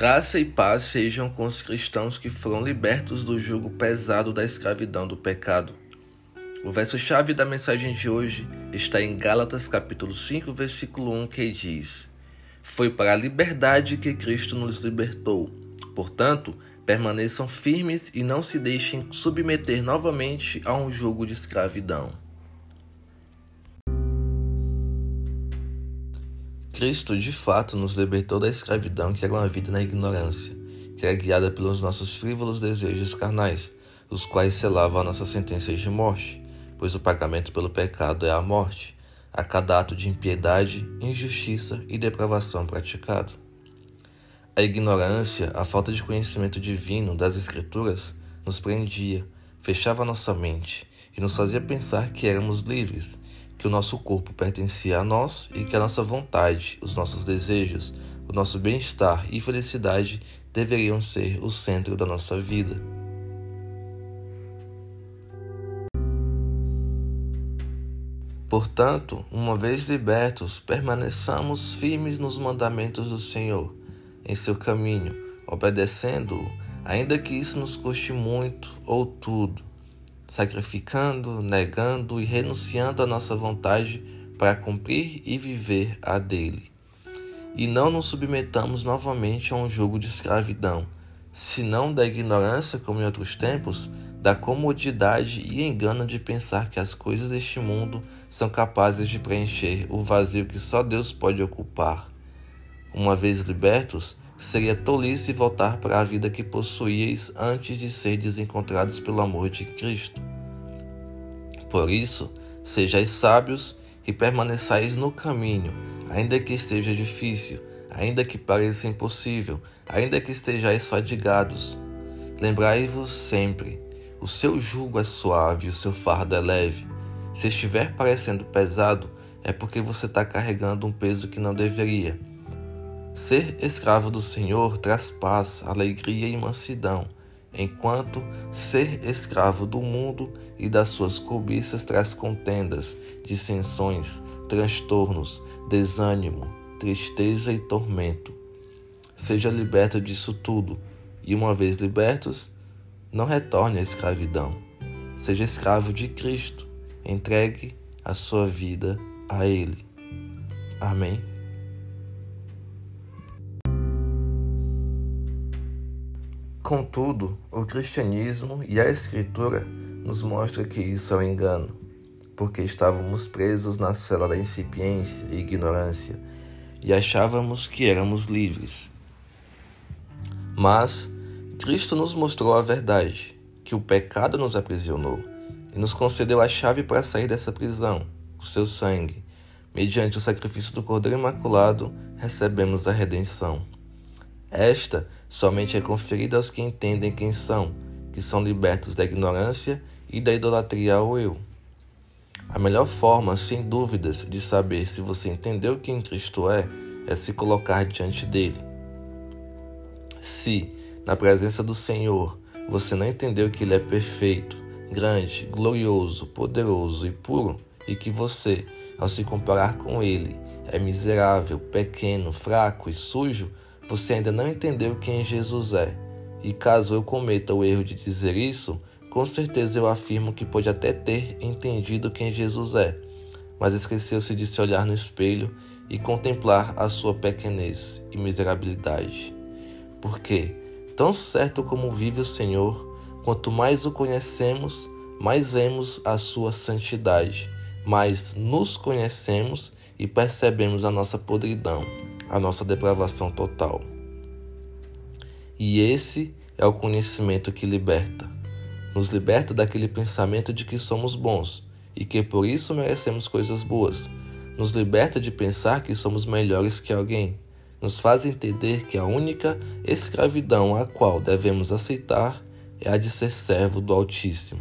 Graça e paz sejam com os cristãos que foram libertos do jugo pesado da escravidão do pecado. O verso-chave da mensagem de hoje está em Gálatas capítulo 5, versículo 1, que diz: Foi para a liberdade que Cristo nos libertou. Portanto, permaneçam firmes e não se deixem submeter novamente a um jugo de escravidão. Cristo de fato nos libertou da escravidão que era uma vida na ignorância, que era guiada pelos nossos frívolos desejos carnais, os quais selavam a nossa sentença de morte, pois o pagamento pelo pecado é a morte, a cada ato de impiedade, injustiça e depravação praticado. A ignorância, a falta de conhecimento divino das Escrituras, nos prendia, fechava nossa mente e nos fazia pensar que éramos livres que o nosso corpo pertencia a nós e que a nossa vontade, os nossos desejos, o nosso bem-estar e felicidade deveriam ser o centro da nossa vida. Portanto, uma vez libertos, permaneçamos firmes nos mandamentos do Senhor, em seu caminho, obedecendo-o, ainda que isso nos custe muito ou tudo sacrificando, negando e renunciando à nossa vontade para cumprir e viver a dele. E não nos submetamos novamente a um jogo de escravidão, senão da ignorância, como em outros tempos, da comodidade e engano de pensar que as coisas deste mundo são capazes de preencher o vazio que só Deus pode ocupar. Uma vez libertos, seria tolice voltar para a vida que possuíeis antes de ser desencontrados pelo amor de Cristo. Por isso, sejais sábios e permaneçais no caminho, ainda que esteja difícil, ainda que pareça impossível, ainda que estejais fadigados. Lembrai-vos sempre: o seu jugo é suave, o seu fardo é leve. Se estiver parecendo pesado, é porque você está carregando um peso que não deveria. Ser escravo do Senhor traz paz, alegria e mansidão, enquanto ser escravo do mundo e das suas cobiças traz contendas, dissensões, transtornos, desânimo, tristeza e tormento. Seja liberto disso tudo, e uma vez libertos, não retorne à escravidão. Seja escravo de Cristo, entregue a sua vida a Ele. Amém. Contudo, o cristianismo e a escritura nos mostram que isso é um engano, porque estávamos presos na cela da incipiência e ignorância e achávamos que éramos livres. Mas Cristo nos mostrou a verdade, que o pecado nos aprisionou e nos concedeu a chave para sair dessa prisão, o seu sangue. Mediante o sacrifício do Cordeiro Imaculado, recebemos a redenção. Esta somente é conferida aos que entendem quem são, que são libertos da ignorância e da idolatria ao eu. A melhor forma, sem dúvidas, de saber se você entendeu quem Cristo é, é se colocar diante dele. Se, na presença do Senhor, você não entendeu que ele é perfeito, grande, glorioso, poderoso e puro, e que você, ao se comparar com ele, é miserável, pequeno, fraco e sujo, você ainda não entendeu quem Jesus é. E caso eu cometa o erro de dizer isso, com certeza eu afirmo que pode até ter entendido quem Jesus é, mas esqueceu-se de se olhar no espelho e contemplar a sua pequenez e miserabilidade. Porque, tão certo como vive o Senhor, quanto mais o conhecemos, mais vemos a sua santidade, mais nos conhecemos e percebemos a nossa podridão a nossa depravação total. E esse é o conhecimento que liberta. Nos liberta daquele pensamento de que somos bons e que por isso merecemos coisas boas. Nos liberta de pensar que somos melhores que alguém. Nos faz entender que a única escravidão a qual devemos aceitar é a de ser servo do Altíssimo.